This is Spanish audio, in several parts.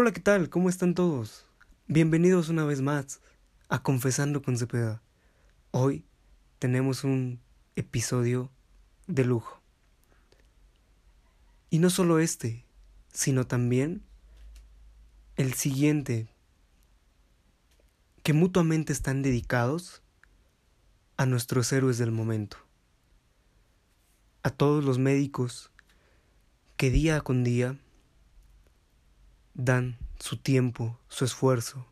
Hola, ¿qué tal? ¿Cómo están todos? Bienvenidos una vez más a Confesando con Cepeda. Hoy tenemos un episodio de lujo. Y no solo este, sino también el siguiente, que mutuamente están dedicados a nuestros héroes del momento, a todos los médicos que día con día dan su tiempo, su esfuerzo,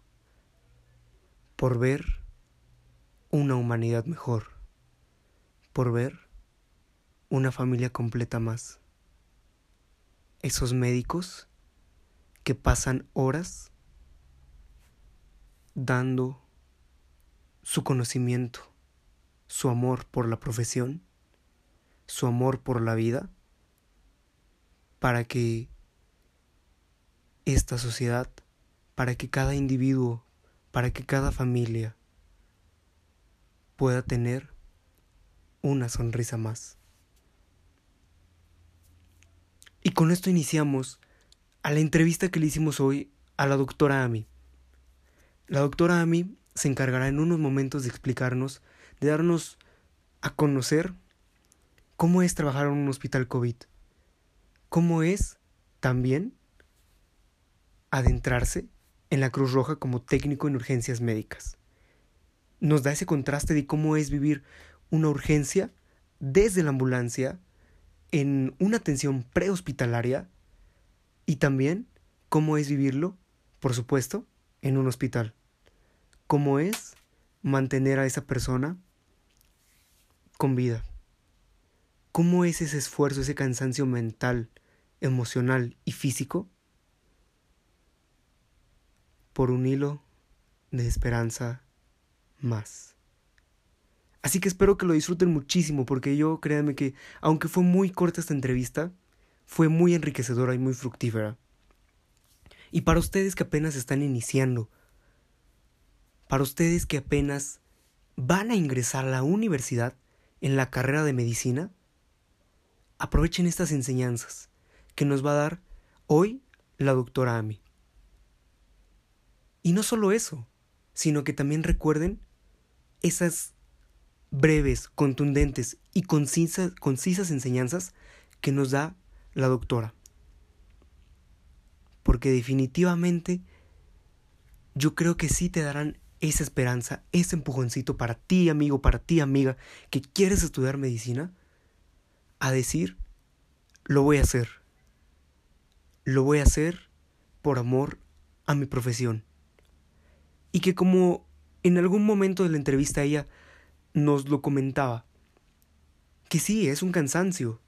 por ver una humanidad mejor, por ver una familia completa más. Esos médicos que pasan horas dando su conocimiento, su amor por la profesión, su amor por la vida, para que esta sociedad, para que cada individuo, para que cada familia pueda tener una sonrisa más. Y con esto iniciamos a la entrevista que le hicimos hoy a la doctora Ami. La doctora Ami se encargará en unos momentos de explicarnos, de darnos a conocer cómo es trabajar en un hospital COVID, cómo es también adentrarse en la Cruz Roja como técnico en urgencias médicas. Nos da ese contraste de cómo es vivir una urgencia desde la ambulancia en una atención prehospitalaria y también cómo es vivirlo, por supuesto, en un hospital. Cómo es mantener a esa persona con vida. Cómo es ese esfuerzo, ese cansancio mental, emocional y físico por un hilo de esperanza más. Así que espero que lo disfruten muchísimo porque yo créanme que aunque fue muy corta esta entrevista, fue muy enriquecedora y muy fructífera. Y para ustedes que apenas están iniciando, para ustedes que apenas van a ingresar a la universidad en la carrera de medicina, aprovechen estas enseñanzas que nos va a dar hoy la doctora Ami. Y no solo eso, sino que también recuerden esas breves, contundentes y concisas, enseñanzas que nos da la doctora. Porque definitivamente yo creo que sí te darán esa esperanza, ese empujoncito para ti, amigo, para ti, amiga, que quieres estudiar medicina, a decir, lo voy a hacer. Lo voy a hacer por amor a mi profesión y que como en algún momento de la entrevista ella nos lo comentaba, que sí, es un cansancio,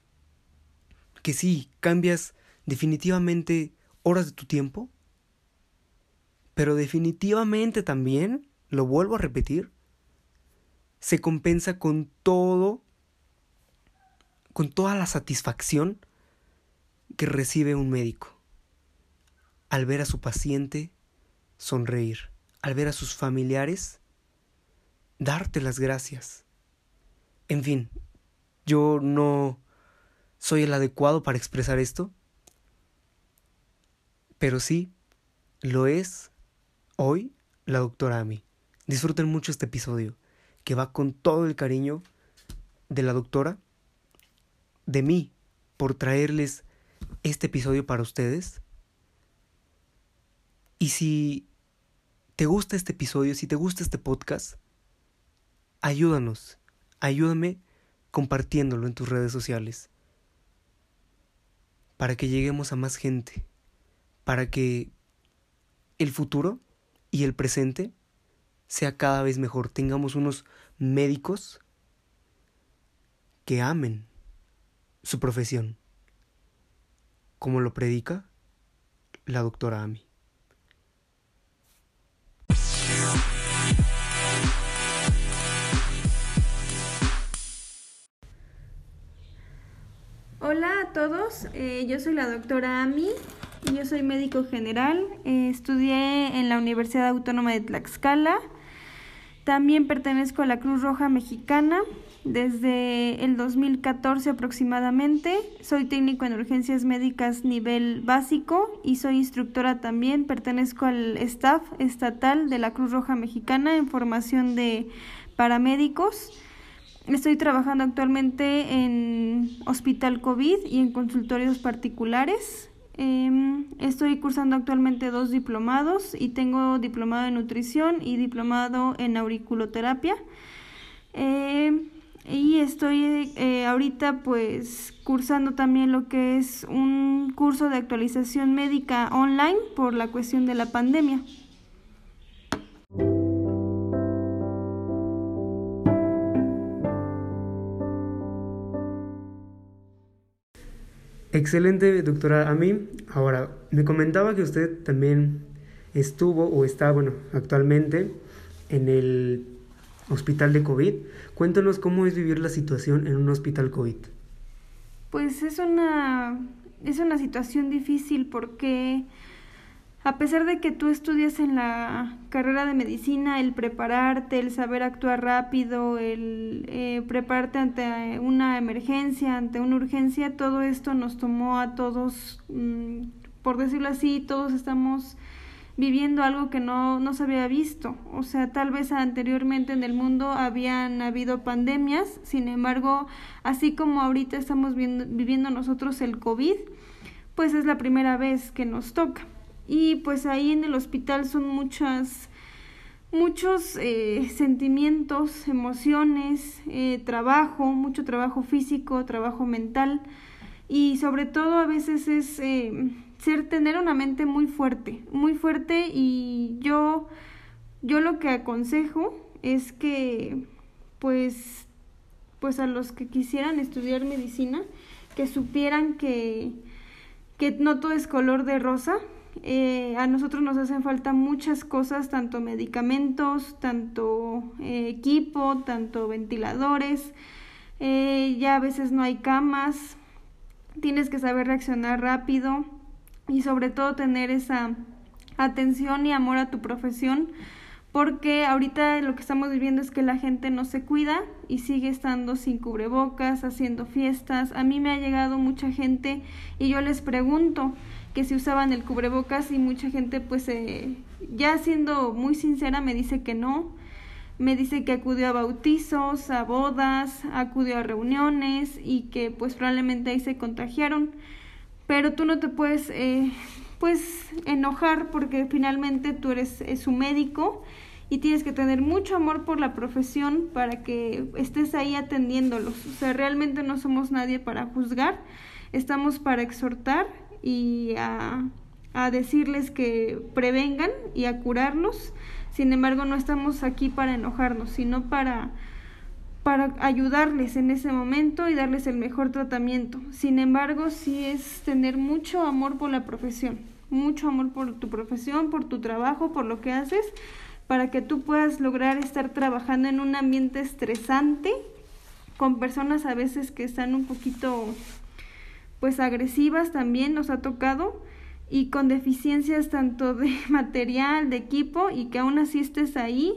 que sí, cambias definitivamente horas de tu tiempo, pero definitivamente también, lo vuelvo a repetir, se compensa con todo, con toda la satisfacción que recibe un médico al ver a su paciente sonreír al ver a sus familiares, darte las gracias. En fin, yo no soy el adecuado para expresar esto, pero sí lo es hoy la doctora Ami. Disfruten mucho este episodio, que va con todo el cariño de la doctora, de mí, por traerles este episodio para ustedes. Y si te gusta este episodio, si te gusta este podcast, ayúdanos, ayúdame compartiéndolo en tus redes sociales, para que lleguemos a más gente, para que el futuro y el presente sea cada vez mejor, tengamos unos médicos que amen su profesión, como lo predica la doctora Ami. Hola a todos, eh, yo soy la doctora Ami y yo soy médico general. Eh, estudié en la Universidad Autónoma de Tlaxcala. También pertenezco a la Cruz Roja Mexicana desde el 2014 aproximadamente. Soy técnico en urgencias médicas nivel básico y soy instructora también. Pertenezco al staff estatal de la Cruz Roja Mexicana en formación de paramédicos. Estoy trabajando actualmente en hospital COVID y en consultorios particulares. Em, estoy cursando actualmente dos diplomados y tengo diplomado en nutrición y diplomado en auriculoterapia. Em, y estoy eh, ahorita pues cursando también lo que es un curso de actualización médica online por la cuestión de la pandemia. Excelente, doctora. A mí, ahora, me comentaba que usted también estuvo o está, bueno, actualmente en el hospital de COVID. Cuéntanos cómo es vivir la situación en un hospital COVID. Pues es una, es una situación difícil porque a pesar de que tú estudias en la carrera de medicina, el prepararte, el saber actuar rápido, el eh, prepararte ante una emergencia, ante una urgencia, todo esto nos tomó a todos, mm, por decirlo así, todos estamos viviendo algo que no, no se había visto. O sea, tal vez anteriormente en el mundo habían habido pandemias, sin embargo, así como ahorita estamos viviendo nosotros el COVID, pues es la primera vez que nos toca y pues ahí en el hospital son muchas muchos eh, sentimientos, emociones, eh, trabajo, mucho trabajo físico, trabajo mental y sobre todo a veces es eh, ser tener una mente muy fuerte, muy fuerte y yo yo lo que aconsejo es que pues pues a los que quisieran estudiar medicina que supieran que que no todo es color de rosa, eh, a nosotros nos hacen falta muchas cosas, tanto medicamentos, tanto eh, equipo, tanto ventiladores, eh, ya a veces no hay camas, tienes que saber reaccionar rápido y sobre todo tener esa atención y amor a tu profesión porque ahorita lo que estamos viviendo es que la gente no se cuida y sigue estando sin cubrebocas, haciendo fiestas. A mí me ha llegado mucha gente y yo les pregunto, que si usaban el cubrebocas y mucha gente pues eh, ya siendo muy sincera me dice que no, me dice que acudió a bautizos, a bodas, acudió a reuniones y que pues probablemente ahí se contagiaron, pero tú no te puedes eh, pues enojar porque finalmente tú eres su médico y tienes que tener mucho amor por la profesión para que estés ahí atendiéndolos. O sea, realmente no somos nadie para juzgar, estamos para exhortar y a, a decirles que prevengan y a curarlos. Sin embargo, no estamos aquí para enojarnos, sino para para ayudarles en ese momento y darles el mejor tratamiento. Sin embargo, sí es tener mucho amor por la profesión, mucho amor por tu profesión, por tu trabajo, por lo que haces, para que tú puedas lograr estar trabajando en un ambiente estresante, con personas a veces que están un poquito pues agresivas también nos ha tocado y con deficiencias tanto de material, de equipo y que aún así estés ahí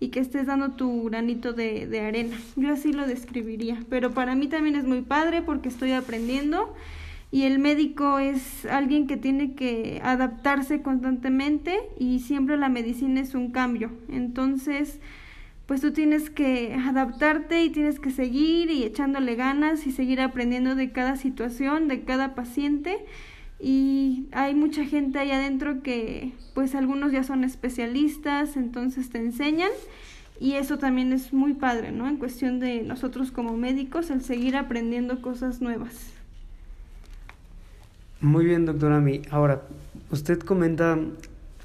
y que estés dando tu granito de, de arena. Yo así lo describiría, pero para mí también es muy padre porque estoy aprendiendo y el médico es alguien que tiene que adaptarse constantemente y siempre la medicina es un cambio. Entonces, pues tú tienes que adaptarte y tienes que seguir y echándole ganas y seguir aprendiendo de cada situación, de cada paciente. Y hay mucha gente ahí adentro que pues algunos ya son especialistas, entonces te enseñan y eso también es muy padre, ¿no? En cuestión de nosotros como médicos, el seguir aprendiendo cosas nuevas. Muy bien, doctora Mi. Ahora, usted comenta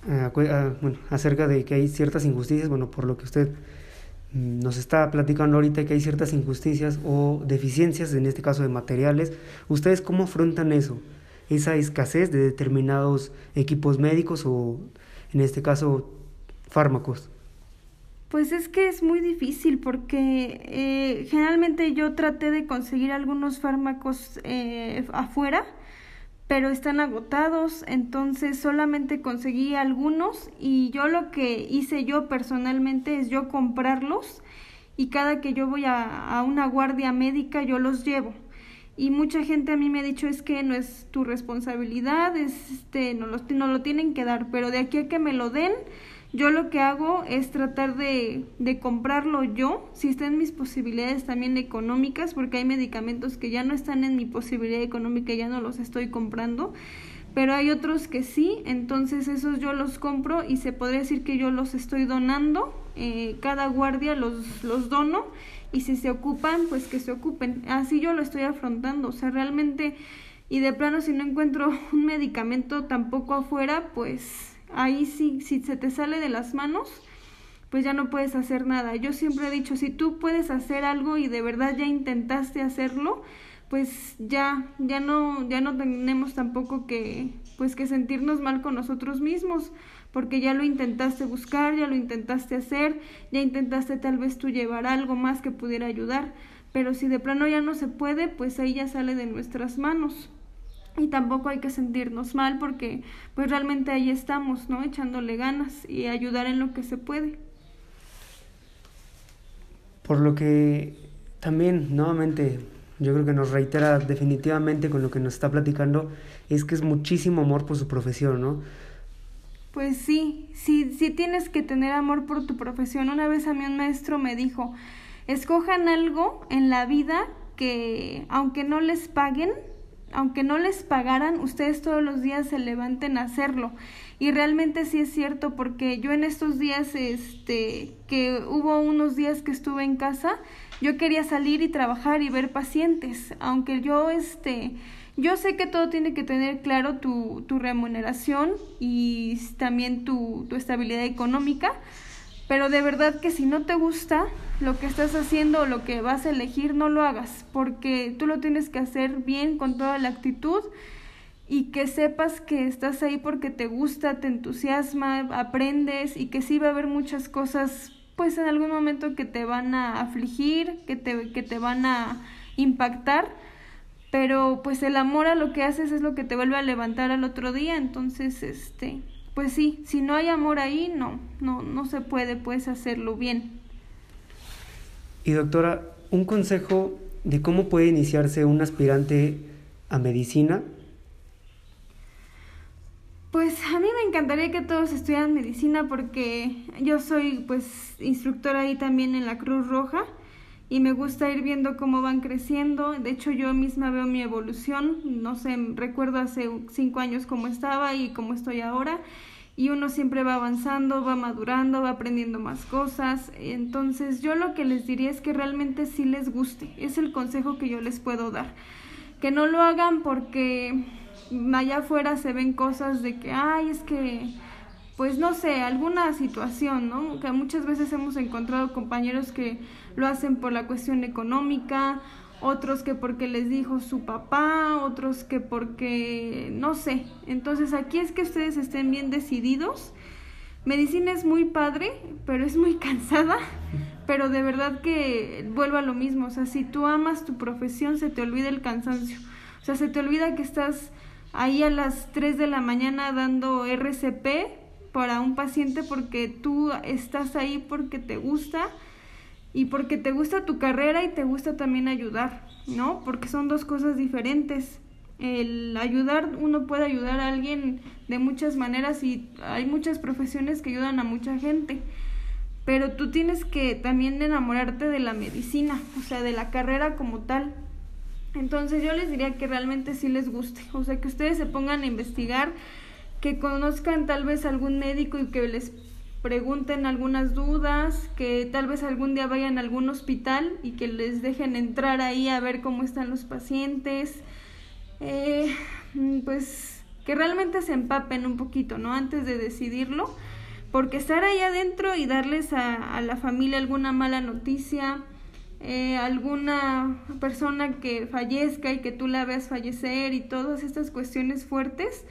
eh, bueno, acerca de que hay ciertas injusticias, bueno, por lo que usted nos está platicando ahorita que hay ciertas injusticias o deficiencias, en este caso de materiales. ¿Ustedes cómo afrontan eso? Esa escasez de determinados equipos médicos o, en este caso, fármacos. Pues es que es muy difícil porque eh, generalmente yo traté de conseguir algunos fármacos eh, afuera pero están agotados, entonces solamente conseguí algunos y yo lo que hice yo personalmente es yo comprarlos y cada que yo voy a, una guardia médica yo los llevo. Y mucha gente a mí me ha dicho es que no es tu responsabilidad, es este, no, lo, no lo tienen que dar, pero de aquí a que me lo den, yo lo que hago es tratar de, de comprarlo yo, si está en mis posibilidades también económicas, porque hay medicamentos que ya no están en mi posibilidad económica ya no los estoy comprando, pero hay otros que sí, entonces esos yo los compro y se podría decir que yo los estoy donando, eh, cada guardia los, los dono y si se ocupan, pues que se ocupen. Así yo lo estoy afrontando, o sea, realmente, y de plano si no encuentro un medicamento tampoco afuera, pues ahí sí, si se te sale de las manos, pues ya no puedes hacer nada. Yo siempre he dicho, si tú puedes hacer algo y de verdad ya intentaste hacerlo, pues ya, ya no, ya no tenemos tampoco que, pues que sentirnos mal con nosotros mismos porque ya lo intentaste buscar, ya lo intentaste hacer, ya intentaste tal vez tú llevar algo más que pudiera ayudar, pero si de plano ya no se puede, pues ahí ya sale de nuestras manos. Y tampoco hay que sentirnos mal porque pues realmente ahí estamos, ¿no? Echándole ganas y ayudar en lo que se puede. Por lo que también, nuevamente, yo creo que nos reitera definitivamente con lo que nos está platicando, es que es muchísimo amor por su profesión, ¿no? Pues sí, sí, sí tienes que tener amor por tu profesión. Una vez a mí un maestro me dijo, escojan algo en la vida que aunque no les paguen, aunque no les pagaran, ustedes todos los días se levanten a hacerlo. Y realmente sí es cierto porque yo en estos días, este, que hubo unos días que estuve en casa, yo quería salir y trabajar y ver pacientes, aunque yo, este, yo sé que todo tiene que tener claro tu, tu remuneración y también tu, tu estabilidad económica, pero de verdad que si no te gusta lo que estás haciendo o lo que vas a elegir, no lo hagas, porque tú lo tienes que hacer bien con toda la actitud y que sepas que estás ahí porque te gusta, te entusiasma, aprendes y que sí va a haber muchas cosas pues en algún momento que te van a afligir, que te, que te van a impactar, pero pues el amor a lo que haces es lo que te vuelve a levantar al otro día, entonces este, pues sí, si no hay amor ahí, no, no, no se puede pues hacerlo bien. Y doctora, un consejo de cómo puede iniciarse un aspirante a medicina. Pues a mí me encantaría que todos estudiaran medicina porque yo soy pues instructora ahí también en la Cruz Roja y me gusta ir viendo cómo van creciendo. De hecho, yo misma veo mi evolución. No sé, recuerdo hace cinco años cómo estaba y cómo estoy ahora. Y uno siempre va avanzando, va madurando, va aprendiendo más cosas. Entonces, yo lo que les diría es que realmente sí les guste. Es el consejo que yo les puedo dar. Que no lo hagan porque allá afuera se ven cosas de que, ay, es que pues no sé, alguna situación, ¿no? Que muchas veces hemos encontrado compañeros que lo hacen por la cuestión económica, otros que porque les dijo su papá, otros que porque no sé. Entonces aquí es que ustedes estén bien decididos. Medicina es muy padre, pero es muy cansada, pero de verdad que vuelvo a lo mismo, o sea, si tú amas tu profesión se te olvida el cansancio. O sea, se te olvida que estás ahí a las 3 de la mañana dando RCP para un paciente porque tú estás ahí porque te gusta y porque te gusta tu carrera y te gusta también ayudar, ¿no? Porque son dos cosas diferentes. El ayudar, uno puede ayudar a alguien de muchas maneras y hay muchas profesiones que ayudan a mucha gente, pero tú tienes que también enamorarte de la medicina, o sea, de la carrera como tal. Entonces yo les diría que realmente sí les guste, o sea, que ustedes se pongan a investigar que conozcan tal vez algún médico y que les pregunten algunas dudas, que tal vez algún día vayan a algún hospital y que les dejen entrar ahí a ver cómo están los pacientes, eh, pues que realmente se empapen un poquito, ¿no? Antes de decidirlo, porque estar ahí adentro y darles a, a la familia alguna mala noticia, eh, alguna persona que fallezca y que tú la veas fallecer y todas estas cuestiones fuertes,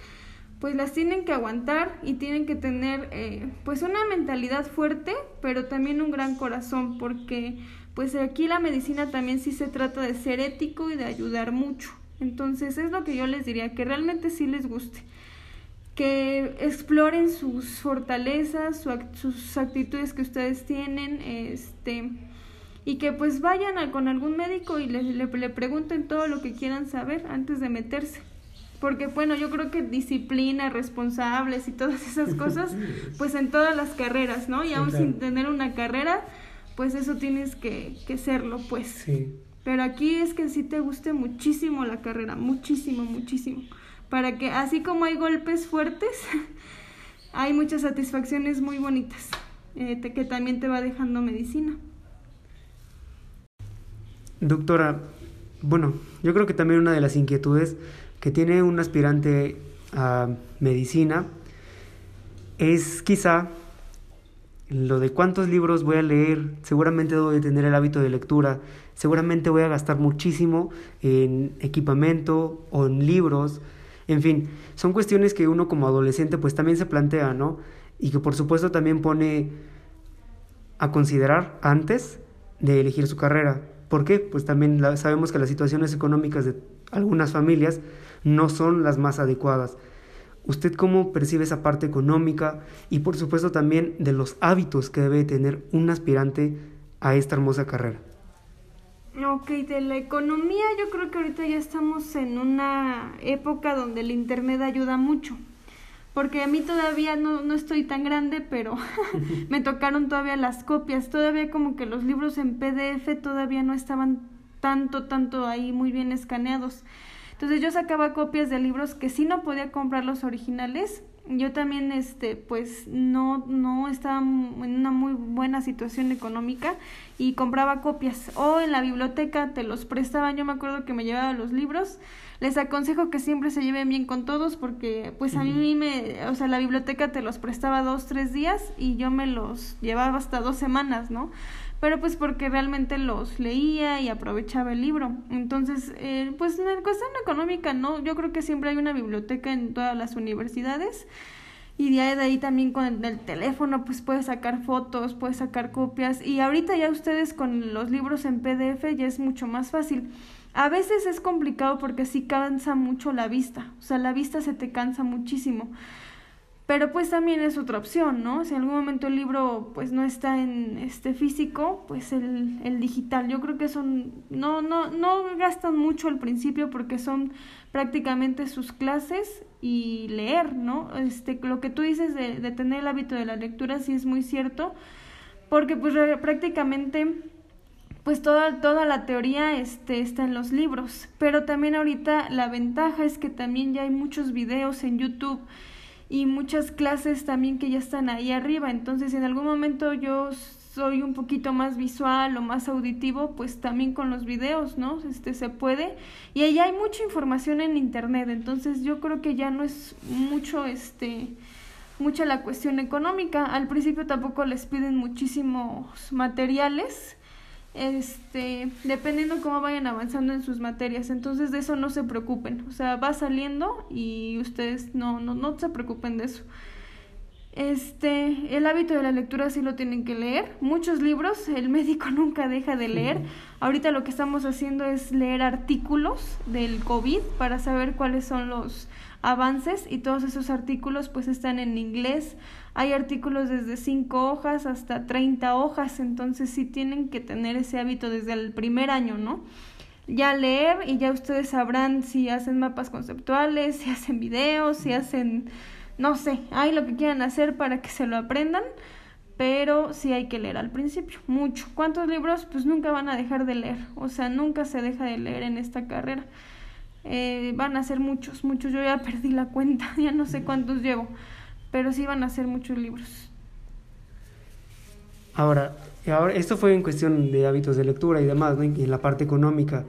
pues las tienen que aguantar y tienen que tener eh, pues una mentalidad fuerte, pero también un gran corazón, porque pues aquí la medicina también sí se trata de ser ético y de ayudar mucho. Entonces es lo que yo les diría, que realmente sí les guste, que exploren sus fortalezas, sus actitudes que ustedes tienen, este y que pues vayan con algún médico y le, le, pregunten todo lo que quieran saber antes de meterse. Porque bueno, yo creo que disciplina, responsables y todas esas cosas, pues en todas las carreras, ¿no? Y aún sin tener una carrera, pues eso tienes que, que serlo, pues. Sí. Pero aquí es que sí te guste muchísimo la carrera, muchísimo, muchísimo. Para que así como hay golpes fuertes, hay muchas satisfacciones muy bonitas eh, que también te va dejando medicina. Doctora, bueno, yo creo que también una de las inquietudes que tiene un aspirante a medicina es quizá lo de cuántos libros voy a leer, seguramente debo de tener el hábito de lectura, seguramente voy a gastar muchísimo en equipamiento o en libros, en fin, son cuestiones que uno como adolescente pues también se plantea, ¿no? Y que por supuesto también pone a considerar antes de elegir su carrera. ¿Por qué? Pues también sabemos que las situaciones económicas de algunas familias no son las más adecuadas. ¿Usted cómo percibe esa parte económica y por supuesto también de los hábitos que debe tener un aspirante a esta hermosa carrera? Ok, de la economía yo creo que ahorita ya estamos en una época donde el Internet ayuda mucho. Porque a mí todavía no, no estoy tan grande, pero me tocaron todavía las copias. Todavía como que los libros en PDF todavía no estaban tanto, tanto ahí muy bien escaneados. Entonces yo sacaba copias de libros que sí no podía comprar los originales. Yo también, este, pues no, no estaba en una muy buena situación económica y compraba copias. O en la biblioteca te los prestaban. Yo me acuerdo que me llevaba los libros. Les aconsejo que siempre se lleven bien con todos porque pues a mí me, o sea, la biblioteca te los prestaba dos, tres días y yo me los llevaba hasta dos semanas, ¿no? Pero pues porque realmente los leía y aprovechaba el libro. Entonces, eh, pues en cuestión económica, ¿no? Yo creo que siempre hay una biblioteca en todas las universidades y de ahí también con el teléfono pues puedes sacar fotos, puedes sacar copias y ahorita ya ustedes con los libros en PDF ya es mucho más fácil. A veces es complicado porque sí cansa mucho la vista, o sea, la vista se te cansa muchísimo pero pues también es otra opción, ¿no? Si en algún momento el libro pues no está en este físico, pues el, el digital. Yo creo que son, no, no, no gastan mucho al principio porque son prácticamente sus clases y leer, ¿no? Este, lo que tú dices de, de tener el hábito de la lectura sí es muy cierto, porque pues prácticamente pues toda, toda la teoría este, está en los libros, pero también ahorita la ventaja es que también ya hay muchos videos en YouTube y muchas clases también que ya están ahí arriba. Entonces, en algún momento yo soy un poquito más visual o más auditivo, pues también con los videos, ¿no? Este se puede. Y ahí hay mucha información en internet, entonces yo creo que ya no es mucho este mucha la cuestión económica. Al principio tampoco les piden muchísimos materiales este, dependiendo cómo vayan avanzando en sus materias. Entonces de eso no se preocupen. O sea, va saliendo y ustedes no, no, no se preocupen de eso. Este, el hábito de la lectura sí lo tienen que leer. Muchos libros, el médico nunca deja de leer. Ahorita lo que estamos haciendo es leer artículos del COVID para saber cuáles son los avances y todos esos artículos pues están en inglés. Hay artículos desde 5 hojas hasta 30 hojas, entonces sí tienen que tener ese hábito desde el primer año, ¿no? Ya leer y ya ustedes sabrán si hacen mapas conceptuales, si hacen videos, si hacen, no sé, hay lo que quieran hacer para que se lo aprendan, pero sí hay que leer al principio, mucho. ¿Cuántos libros? Pues nunca van a dejar de leer, o sea, nunca se deja de leer en esta carrera. Eh, van a ser muchos, muchos, yo ya perdí la cuenta, ya no sé cuántos llevo pero sí van a ser muchos libros. Ahora, ahora esto fue en cuestión de hábitos de lectura y demás, ¿no? en la parte económica.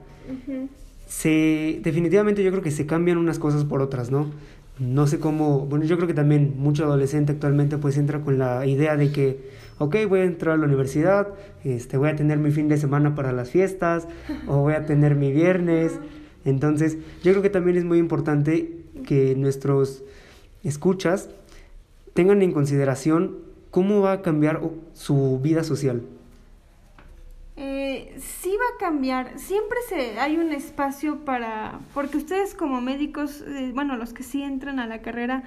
se, definitivamente yo creo que se cambian unas cosas por otras, ¿no? No sé cómo, bueno, yo creo que también mucho adolescente actualmente pues entra con la idea de que, ok, voy a entrar a la universidad, este, voy a tener mi fin de semana para las fiestas, o voy a tener mi viernes. Entonces, yo creo que también es muy importante que nuestros escuchas tengan en consideración cómo va a cambiar su vida social. Eh, sí va a cambiar, siempre se, hay un espacio para, porque ustedes como médicos, eh, bueno, los que sí entran a la carrera,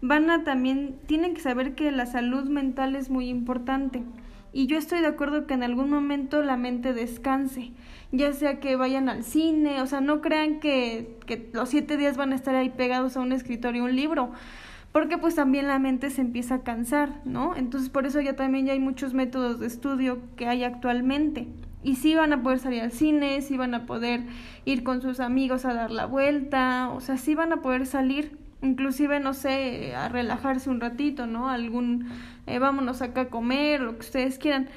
van a también, tienen que saber que la salud mental es muy importante. y yo estoy de acuerdo que en algún momento la mente descanse, ya sea que vayan al cine, o sea, no crean que, los siete días van a estar ahí pegados a un escritorio, un libro, porque pues también la mente se empieza a cansar, ¿no? Entonces por eso ya también ya hay muchos métodos de estudio que hay actualmente. Y sí van a poder salir al cine, sí van a poder ir con sus amigos a dar la vuelta, o sea, sí van a poder salir, inclusive, no sé, a relajarse un ratito, ¿no? Algún, eh, vámonos acá a comer, lo que ustedes quieran.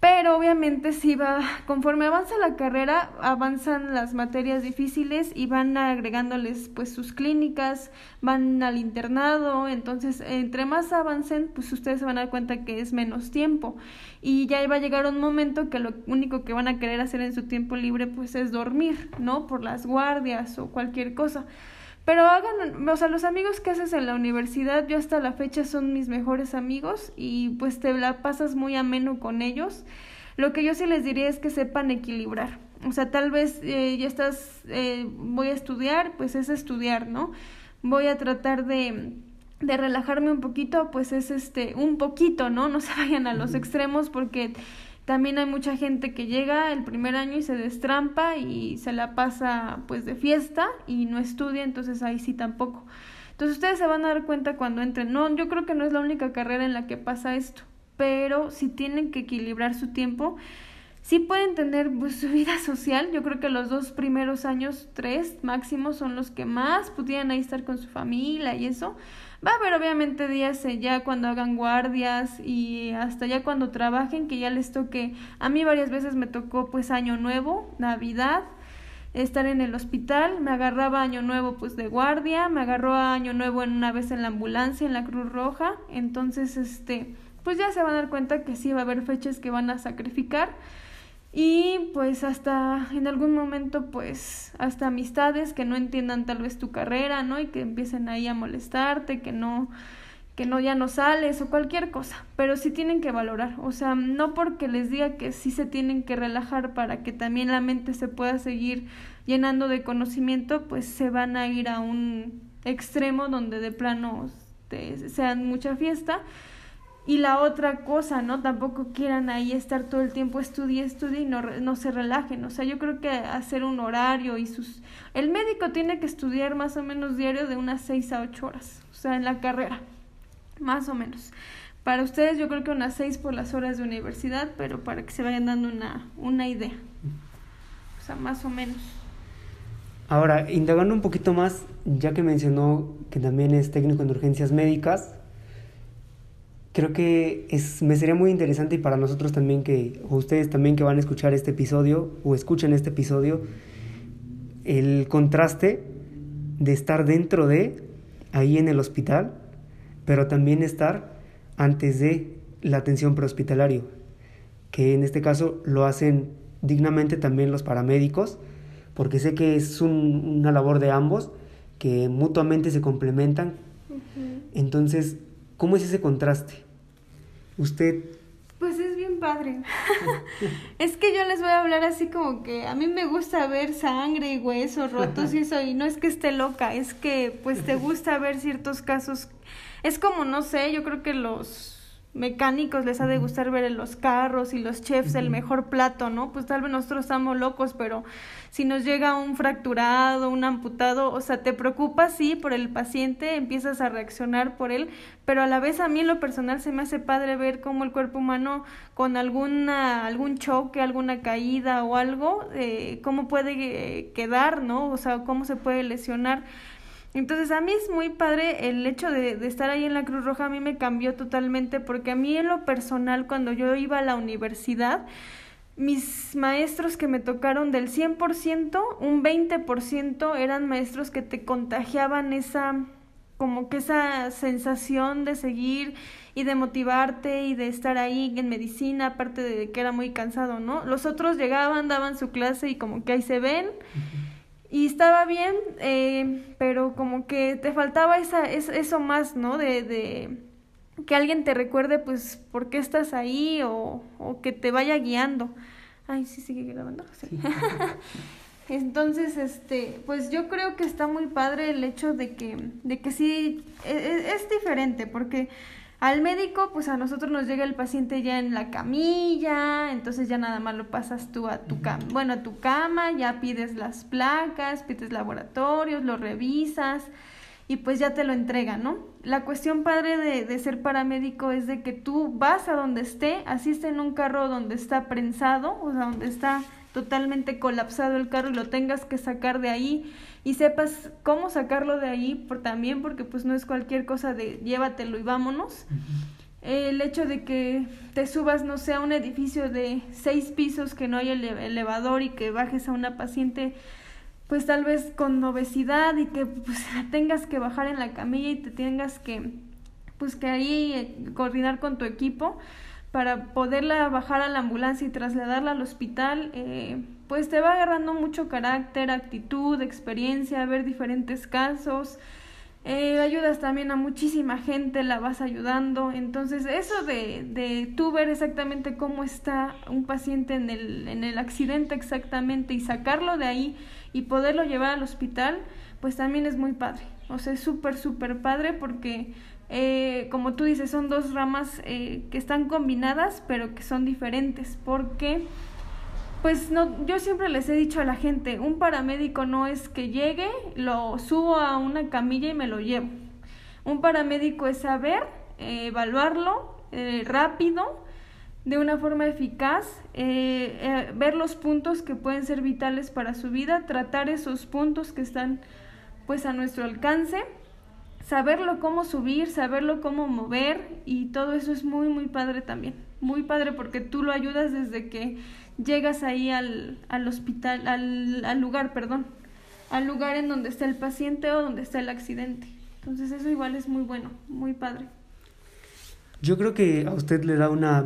Pero obviamente si va, conforme avanza la carrera, avanzan las materias difíciles y van agregándoles pues sus clínicas, van al internado, entonces entre más avancen, pues ustedes se van a dar cuenta que es menos tiempo y ya va a llegar un momento que lo único que van a querer hacer en su tiempo libre pues es dormir, ¿no? Por las guardias o cualquier cosa. Pero hagan, o sea, los amigos que haces en la universidad, yo hasta la fecha son mis mejores amigos y pues te la pasas muy ameno con ellos. Lo que yo sí les diría es que sepan equilibrar. O sea, tal vez eh, ya estás, eh, voy a estudiar, pues es estudiar, ¿no? Voy a tratar de, de relajarme un poquito, pues es este, un poquito, ¿no? No se vayan a los extremos porque también hay mucha gente que llega el primer año y se destrampa y se la pasa pues de fiesta y no estudia, entonces ahí sí tampoco. Entonces ustedes se van a dar cuenta cuando entren. No, yo creo que no es la única carrera en la que pasa esto, pero si tienen que equilibrar su tiempo, sí pueden tener pues, su vida social. Yo creo que los dos primeros años, tres máximo, son los que más pudieran ahí estar con su familia y eso Va a haber obviamente días eh, ya cuando hagan guardias y hasta ya cuando trabajen que ya les toque. A mí varias veces me tocó pues año nuevo, Navidad, estar en el hospital, me agarraba año nuevo pues de guardia, me agarró año nuevo en una vez en la ambulancia, en la Cruz Roja, entonces este pues ya se van a dar cuenta que sí va a haber fechas que van a sacrificar y pues hasta en algún momento pues hasta amistades que no entiendan tal vez tu carrera, ¿no? Y que empiecen ahí a molestarte, que no que no ya no sales o cualquier cosa, pero sí tienen que valorar, o sea, no porque les diga que sí se tienen que relajar para que también la mente se pueda seguir llenando de conocimiento, pues se van a ir a un extremo donde de plano este, sean mucha fiesta, y la otra cosa, ¿no? Tampoco quieran ahí estar todo el tiempo estudie, estudie y no, no se relajen. O sea, yo creo que hacer un horario y sus... El médico tiene que estudiar más o menos diario de unas seis a ocho horas, o sea, en la carrera, más o menos. Para ustedes yo creo que unas seis por las horas de universidad, pero para que se vayan dando una, una idea. O sea, más o menos. Ahora, indagando un poquito más, ya que mencionó que también es técnico en urgencias médicas, creo que es, me sería muy interesante y para nosotros también que, o ustedes también que van a escuchar este episodio o escuchen este episodio, el contraste de estar dentro de, ahí en el hospital, pero también estar antes de la atención prehospitalario, que en este caso lo hacen dignamente también los paramédicos, porque sé que es una labor de ambos, que mutuamente se complementan. Entonces, ¿cómo es ese contraste? Usted... Pues es bien padre. es que yo les voy a hablar así como que a mí me gusta ver sangre y huesos rotos y eso, y no es que esté loca, es que pues te gusta ver ciertos casos. Es como, no sé, yo creo que los mecánicos les ha de gustar ver en los carros y los chefs el mejor plato, ¿no? Pues tal vez nosotros estamos locos, pero si nos llega un fracturado, un amputado, o sea, te preocupas, sí, por el paciente, empiezas a reaccionar por él, pero a la vez a mí en lo personal se me hace padre ver cómo el cuerpo humano con alguna, algún choque, alguna caída o algo, eh, cómo puede eh, quedar, ¿no? O sea, cómo se puede lesionar. Entonces a mí es muy padre el hecho de, de, estar ahí en la Cruz Roja, a mí me cambió totalmente porque a mí en lo personal cuando yo iba a la universidad, mis maestros que me tocaron del 100%, un 20% eran maestros que te contagiaban esa como que esa sensación de seguir y de motivarte y de estar ahí en medicina, aparte de que era muy cansado, ¿no? Los otros llegaban, daban su clase y como que ahí se ven. Y estaba bien, eh, pero como que te faltaba esa, eso más, ¿no? De, de que alguien te recuerde, pues, por qué estás ahí o, o que te vaya guiando. Ay, sí, sigue grabando. Sí. Entonces, este, pues yo creo que está muy padre el hecho de que, de que sí, es, es diferente, porque Al médico, pues a nosotros nos llega el paciente ya en la camilla, entonces ya nada más lo pasas tú a tu cama, bueno, a tu cama, ya pides las placas, pides laboratorios, lo revisas y pues ya te lo entregan, ¿no? La cuestión padre de, de ser paramédico es de que tú vas a donde esté, así está en un carro donde está prensado, o sea, donde está totalmente colapsado el carro y lo tengas que sacar de ahí y sepas cómo sacarlo de ahí por, también porque pues no es cualquier cosa de llévatelo y vámonos. El hecho de que te subas, no sé, a un edificio de seis pisos que no hay elevador y que bajes a una paciente pues tal vez con obesidad y que pues tengas que bajar en la camilla y te tengas que pues que ahí eh, coordinar con tu equipo para poderla bajar a la ambulancia y trasladarla al hospital, eh, pues te va agarrando mucho carácter, actitud, experiencia, ver diferentes casos. Eh, ayudas también a muchísima gente, la vas ayudando. Entonces, eso de, de tú ver exactamente cómo está un paciente en el, en el accidente exactamente y sacarlo de ahí y poderlo llevar al hospital, pues también es muy padre. O sea, es súper, súper padre porque eh, como tú dices, son dos ramas eh, que están combinadas, pero que son diferentes, porque, pues no, yo siempre les he dicho a la gente, un paramédico no es que llegue, lo subo a una camilla y me lo llevo. Un paramédico es saber, eh, evaluarlo rápido, de una forma eficaz, ver los puntos que pueden ser vitales para su vida, tratar esos puntos que están pues a nuestro alcance saberlo cómo subir, saberlo cómo mover y todo eso es muy, muy padre también. Muy padre porque tú lo ayudas desde que llegas ahí al, al hospital, al, al lugar, perdón, al lugar en donde está el paciente o donde está el accidente. Entonces eso igual es muy bueno, muy padre. Yo creo que a usted le da una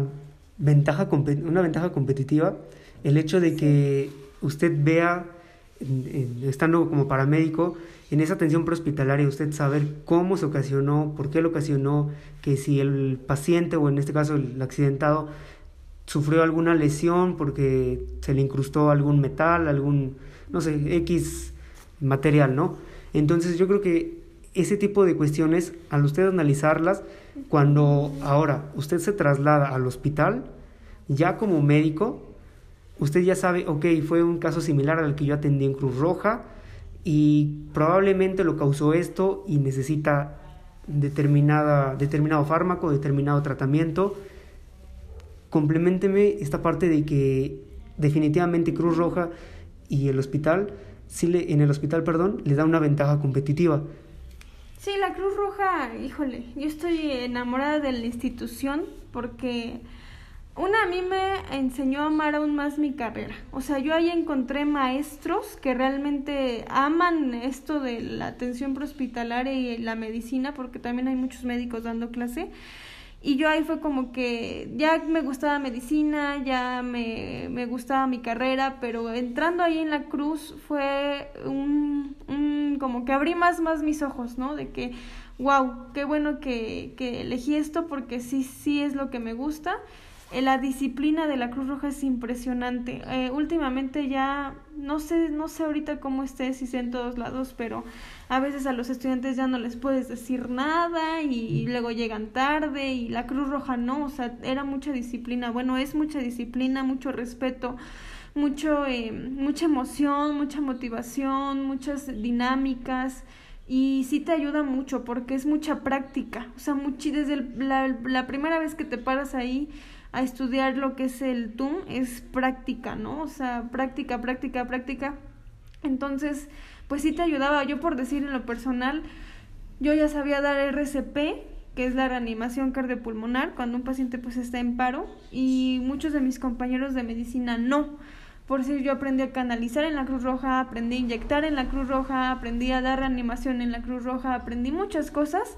ventaja, una ventaja competitiva el hecho de que usted vea, estando como paramédico, en esa atención prehospitalaria usted saber cómo se ocasionó, por qué lo ocasionó, que si el paciente o en este caso el accidentado sufrió alguna lesión porque se le incrustó algún metal, algún, no sé, X material, ¿no? Entonces yo creo que ese tipo de cuestiones, al usted analizarlas, cuando ahora usted se traslada al hospital, ya como médico, usted ya sabe, ok, fue un caso similar al que yo atendí en Cruz Roja, y probablemente lo causó esto y necesita determinada, determinado fármaco, determinado tratamiento. Complementeme esta parte de que definitivamente Cruz Roja y el hospital, sí le, en el hospital, perdón, le da una ventaja competitiva. Sí, la Cruz Roja, híjole, yo estoy enamorada de la institución porque una a mí me enseñó a amar aún más mi carrera. O sea, yo ahí encontré maestros que realmente aman esto de la atención prehospitalaria y la medicina, porque también hay muchos médicos dando clase. Y yo ahí fue como que ya me gustaba medicina, ya me, me gustaba mi carrera, pero entrando ahí en la cruz fue un, un como que abrí más, más mis ojos, ¿no? De que, wow, qué bueno que, que elegí esto porque sí, sí es lo que me gusta la disciplina de la Cruz Roja es impresionante. Eh, últimamente ya, no sé, no sé ahorita cómo esté, si sea en todos lados, pero a veces a los estudiantes ya no les puedes decir nada y, luego llegan tarde y la Cruz Roja no, o sea, era mucha disciplina. Bueno, es mucha disciplina, mucho respeto, mucho, eh, mucha emoción, mucha motivación, muchas dinámicas y sí te ayuda mucho porque es mucha práctica, o sea, muchi, desde la, la primera vez que te paras ahí a estudiar lo que es el TUM es práctica, ¿no? O sea, práctica, práctica, práctica. Entonces, pues sí te ayudaba. Yo por decir en lo personal, yo ya sabía dar RCP, que es la reanimación cardiopulmonar, cuando un paciente pues está en paro, y muchos de mis compañeros de medicina no. Por eso yo aprendí a canalizar en la Cruz Roja, aprendí a inyectar en la Cruz Roja, aprendí a dar reanimación en la Cruz Roja, aprendí muchas cosas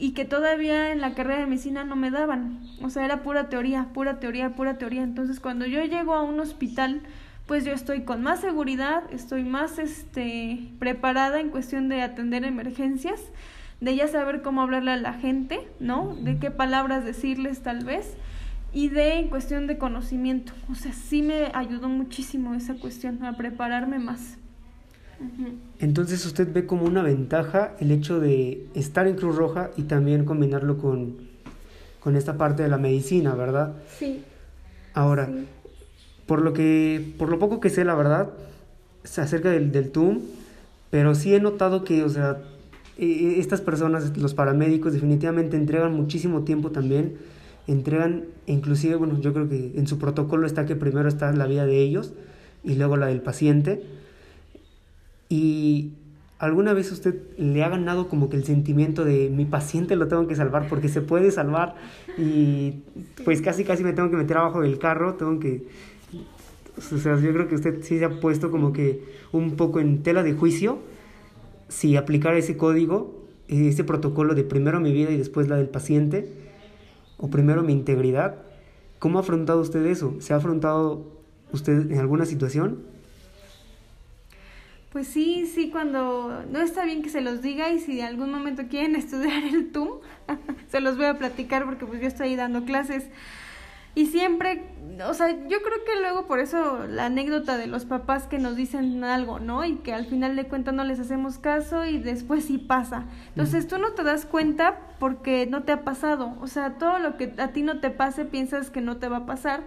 y que todavía en la carrera de medicina no me daban. O sea, era pura teoría, pura teoría, pura teoría. Entonces, cuando yo llego a un hospital, pues yo estoy con más seguridad, estoy más este preparada en cuestión de atender emergencias, de ya saber cómo hablarle a la gente, ¿no? De qué palabras decirles tal vez y de en cuestión de conocimiento. O sea, sí me ayudó muchísimo esa cuestión a prepararme más. Entonces usted ve como una ventaja el hecho de estar en Cruz Roja y también combinarlo con, con esta parte de la medicina, ¿verdad? Sí. Ahora, por lo que, por lo poco que sé, la verdad, acerca del, del TUM, pero sí he notado que, o sea, e, e, estas personas, los paramédicos, definitivamente entregan muchísimo tiempo también, entregan, inclusive, bueno, yo creo que en su protocolo está que primero está la vida de ellos y luego la del paciente. Y ¿Alguna vez usted le ha ganado como que el sentimiento de mi paciente lo tengo que salvar porque se puede salvar y pues casi casi me tengo que meter abajo del carro, tengo que... O sea, yo creo que usted sí se ha puesto como que un poco en tela de juicio si aplicar ese código, ese protocolo de primero mi vida y después la del paciente, o primero mi integridad. ¿Cómo ha afrontado usted eso? ¿Se ha afrontado usted en alguna situación? Pues sí, sí, cuando no está bien que se los diga y si de algún momento quieren estudiar el TUM, se los voy a platicar porque pues yo estoy dando clases y siempre, o sea, yo creo que luego por eso la anécdota de los papás que nos dicen algo, ¿no? Y que al final de cuentas no les hacemos caso y después sí pasa. Entonces tú no te das cuenta porque no te ha pasado, o sea, todo lo que a ti no te pase piensas que no te va a pasar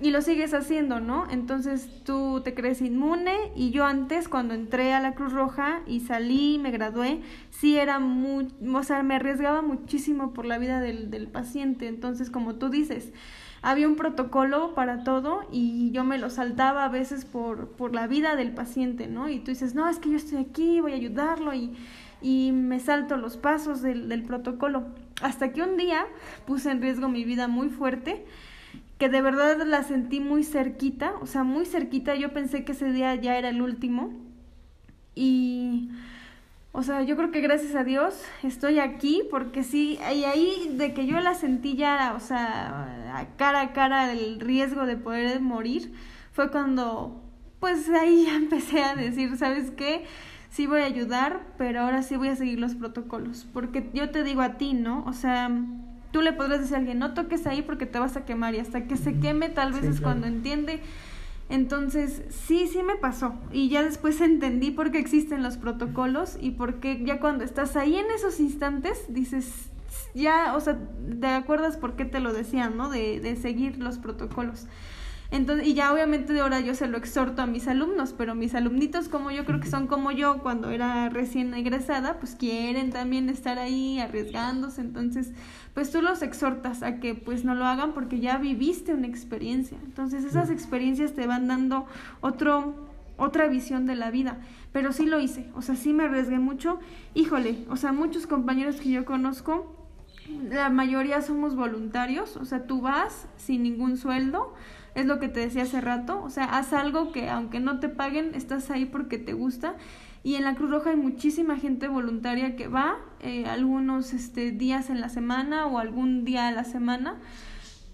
y lo sigues haciendo, ¿no? Entonces tú te crees inmune y yo antes cuando entré a la Cruz Roja y salí, me gradué, sí era muy, o sea, me arriesgaba muchísimo por la vida del, del paciente, entonces como tú dices, había un protocolo para todo y yo me lo saltaba a veces por, por la vida del paciente, ¿no? Y tú dices, no, es que yo estoy aquí, voy a ayudarlo y, y me salto los pasos del, del protocolo. Hasta que un día puse en riesgo mi vida muy fuerte que de verdad la sentí muy cerquita, o sea, muy cerquita. Yo pensé que ese día ya era el último. Y, o sea, yo creo que gracias a Dios estoy aquí, porque sí, y ahí de que yo la sentí ya, o sea, cara a cara el riesgo de poder morir, fue cuando, pues ahí ya empecé a decir, ¿sabes qué? Sí voy a ayudar, pero ahora sí voy a seguir los protocolos, porque yo te digo a ti, ¿no? O sea, tú le podrás decir a alguien, no toques ahí porque te vas a quemar y hasta que se queme tal vez es cuando entiende. Entonces, sí, sí me pasó. Y ya después entendí por qué existen los protocolos y por qué ya cuando estás ahí en esos instantes dices, ya, o sea, te acuerdas por qué te lo decían, ¿no? De, de seguir los protocolos. Entonces, y ya obviamente de ahora yo se lo exhorto a mis alumnos, pero mis alumnitos como yo creo que son como yo cuando era recién egresada, pues quieren también estar ahí arriesgándose, entonces pues tú los exhortas a que pues no lo hagan porque ya viviste una experiencia. Entonces esas experiencias te van dando otro otra visión de la vida, pero sí lo hice, o sea, sí me arriesgué mucho. Híjole, o sea, muchos compañeros que yo conozco la mayoría somos voluntarios, o sea, tú vas sin ningún sueldo, es lo que te decía hace rato, o sea, haz algo que aunque no te paguen, estás ahí porque te gusta. Y en la Cruz Roja hay muchísima gente voluntaria que va eh, algunos este, días en la semana o algún día a la semana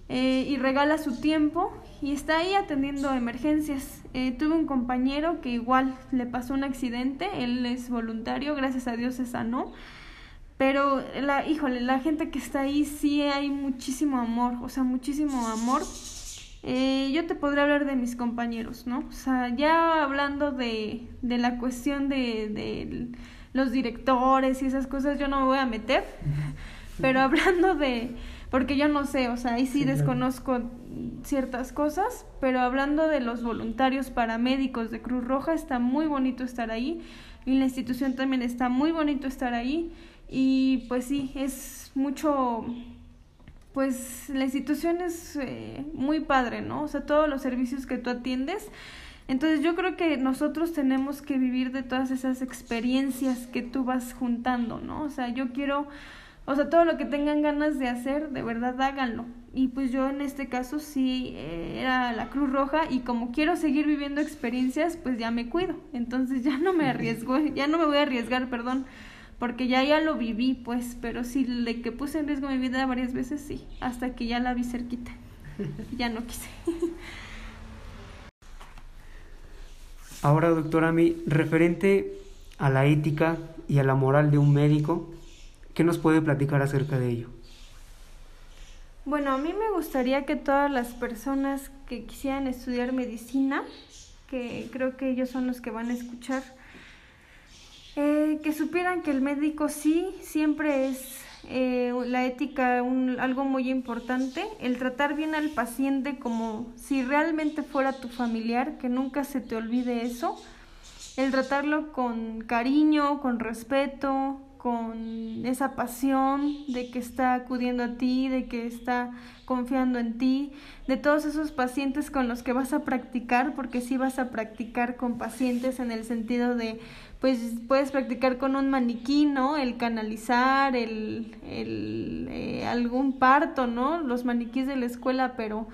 eh, y regala su tiempo y está ahí atendiendo emergencias. Eh, tuve un compañero que igual le pasó un accidente, él es voluntario, gracias a Dios se sanó pero, la, híjole, la gente que está ahí sí hay muchísimo amor, o sea, muchísimo amor. Eh, yo te podría hablar de mis compañeros, ¿no? O sea, ya hablando de, de la cuestión de, de los directores y esas cosas, yo no me voy a meter, pero hablando de, porque yo no sé, o sea, ahí sí, desconozco ciertas cosas, pero hablando de los voluntarios paramédicos de Cruz Roja, está muy bonito estar ahí, y la institución también está muy bonito estar ahí. Y pues sí, es mucho, pues la institución es eh, muy padre, ¿no? O sea, todos los servicios que tú atiendes. Entonces yo creo que nosotros tenemos que vivir de todas esas experiencias que tú vas juntando, ¿no? O sea, yo quiero, o sea, todo lo que tengan ganas de hacer, de verdad háganlo. Y pues yo en este caso sí eh, era la Cruz Roja y como quiero seguir viviendo experiencias, pues ya me cuido. Entonces ya no me arriesgo, ya no me voy a arriesgar, perdón porque ya ya lo viví, pues, pero sí, le que puse en riesgo mi vida varias veces, sí, hasta que ya la vi cerquita. ya no quise. Ahora, doctora, mi referente a la ética y a la moral de un médico, ¿qué nos puede platicar acerca de ello? Bueno, a mí me gustaría que todas las personas que quisieran estudiar medicina, que creo que ellos son los que van a escuchar, eh, que supieran que el médico sí siempre es eh, la ética un, algo muy importante, el tratar bien al paciente como si realmente fuera tu familiar, que nunca se te olvide eso, el tratarlo con cariño, con respeto, con esa pasión de que está acudiendo a ti, de que está confiando en ti, de todos esos pacientes con los que vas a practicar, porque sí vas a practicar con pacientes en el sentido de, pues puedes practicar con un maniquí, ¿no? El canalizar, el, el eh, algún parto, ¿no? Los maniquís de la escuela, pero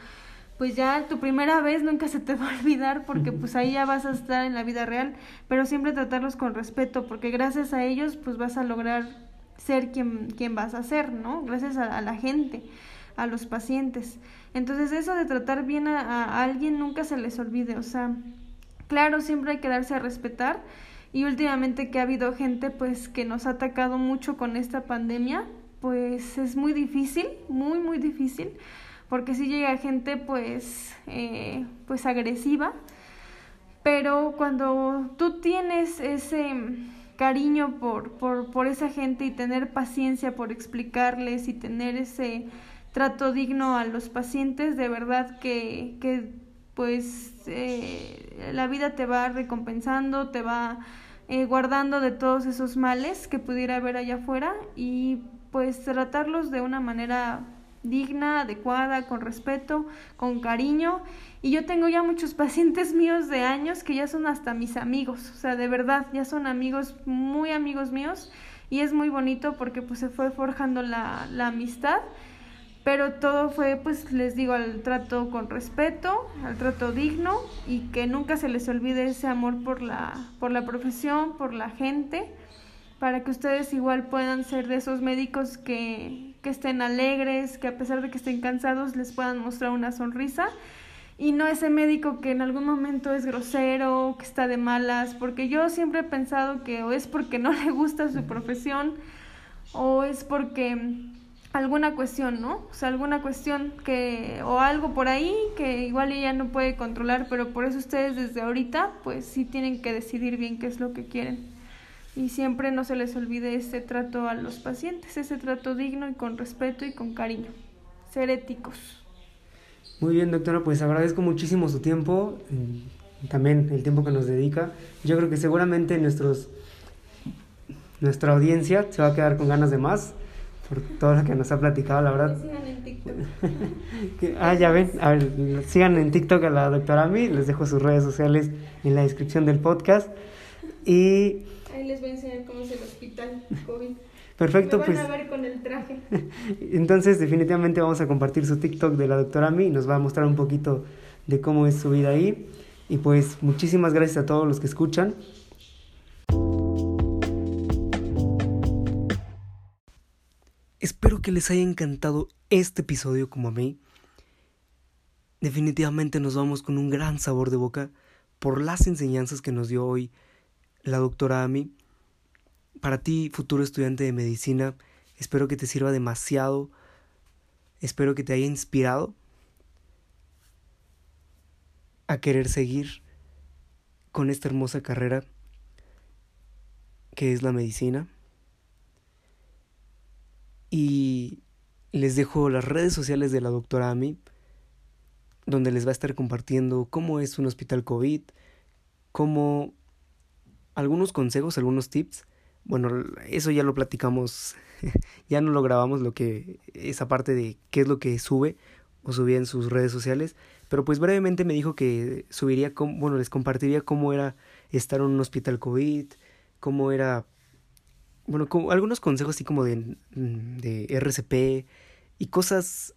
pues ya tu primera vez nunca se te va a olvidar porque pues ahí ya vas a estar en la vida real, pero siempre tratarlos con respeto porque gracias a ellos pues vas a lograr ser quien, quien vas a ser, ¿no? Gracias a, la gente, a los pacientes. Entonces eso de tratar bien a, a, alguien nunca se les olvide, o sea, claro, siempre hay que darse a respetar y últimamente que ha habido gente pues que nos ha atacado mucho con esta pandemia, pues es muy difícil, muy, muy difícil porque sí llega gente pues, eh, pues agresiva, pero cuando tú tienes ese cariño por, por, por esa gente y tener paciencia por explicarles y tener ese trato digno a los pacientes, de verdad que, que pues eh, la vida te va recompensando, te va eh, guardando de todos esos males que pudiera haber allá afuera y pues tratarlos de una manera digna, adecuada, con respeto, con cariño. Y yo tengo ya muchos pacientes míos de años que ya son hasta mis amigos, o sea, de verdad, ya son amigos, muy amigos míos. Y es muy bonito porque pues se fue forjando la, la amistad. Pero todo fue, pues les digo, al trato con respeto, al trato digno y que nunca se les olvide ese amor por la, por la profesión, por la gente, para que ustedes igual puedan ser de esos médicos que, que estén alegres, que a pesar de que estén cansados les puedan mostrar una sonrisa. Y no ese médico que en algún momento es grosero, que está de malas, porque yo siempre he pensado que o es porque no le gusta su profesión o es porque alguna cuestión, ¿no? O sea, alguna cuestión que o algo por ahí que igual ella no puede controlar, pero por eso ustedes desde ahorita pues sí tienen que decidir bien qué es lo que quieren y siempre no se les olvide ese trato a los pacientes, ese trato digno y con respeto y con cariño. Ser éticos. Muy bien, doctora, pues agradezco muchísimo su tiempo, también el tiempo que nos dedica. Yo creo que seguramente nuestros, nuestra audiencia se va a quedar con ganas de más por todo lo que nos ha platicado, la verdad. sigan en TikTok. ah, ya ven, a ver, sigan en TikTok a la doctora Ami, les dejo sus redes sociales en la descripción del podcast. Y Ahí les voy a enseñar cómo es el hospital COVID. Perfecto, Me van pues. a ver con el traje. Entonces, definitivamente vamos a compartir su TikTok de la doctora Ami y nos va a mostrar un poquito de cómo es su vida ahí. Y pues, muchísimas gracias a todos los que escuchan. Espero que les haya encantado este episodio como a mí. Definitivamente nos vamos con un gran sabor de boca por las enseñanzas que nos dio hoy la doctora Ami. Para ti, futuro estudiante de medicina, espero que te sirva demasiado, espero que te haya inspirado a querer seguir con esta hermosa carrera que es la medicina. Y les dejo las redes sociales de la doctora Ami, donde les va a estar compartiendo cómo es un hospital COVID, cómo algunos consejos, algunos tips. Bueno, eso ya lo platicamos, ya no lo grabamos lo que esa parte de qué es lo que sube o subía en sus redes sociales, pero pues brevemente me dijo que subiría, bueno, les compartiría cómo era estar en un hospital COVID, cómo era, bueno, como, algunos consejos así como de, de RCP y cosas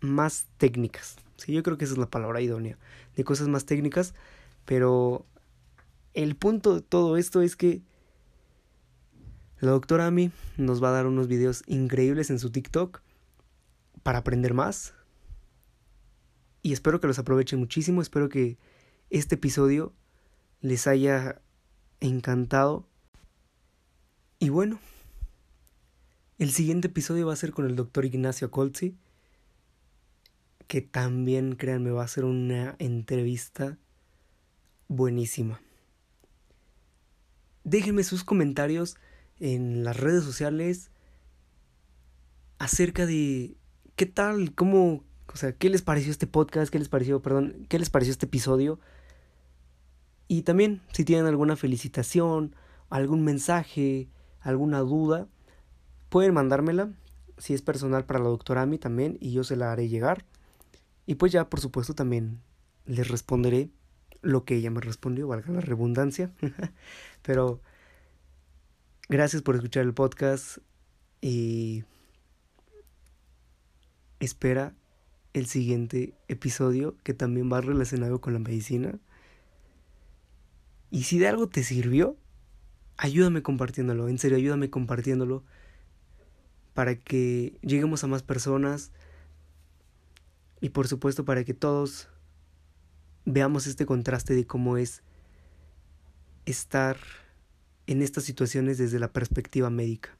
más técnicas. Sí, yo creo que esa es la palabra idónea, de cosas más técnicas, pero el punto de todo esto es que la doctora Ami nos va a dar unos videos increíbles en su TikTok para aprender más. Y espero que los aprovechen muchísimo, espero que este episodio les haya encantado. Y bueno, el siguiente episodio va a ser con el doctor Ignacio Colzi, que también, créanme, va a ser una entrevista buenísima. Déjenme sus comentarios en las redes sociales acerca de qué tal, cómo, o sea, qué les pareció este podcast, qué les pareció, perdón, qué les pareció este episodio. Y también si tienen alguna felicitación, algún mensaje, alguna duda, pueden mandármela, si es personal para la doctora Ami también, y yo se la haré llegar. Y pues ya, por supuesto, también les responderé lo que ella me respondió, valga la redundancia. Pero gracias por escuchar el podcast y espera el siguiente episodio que también va relacionado con la medicina. Y si de algo te sirvió, ayúdame compartiéndolo, en serio, ayúdame compartiéndolo para que lleguemos a más personas y por supuesto para que todos veamos este contraste de cómo es estar en estas situaciones desde la perspectiva médica.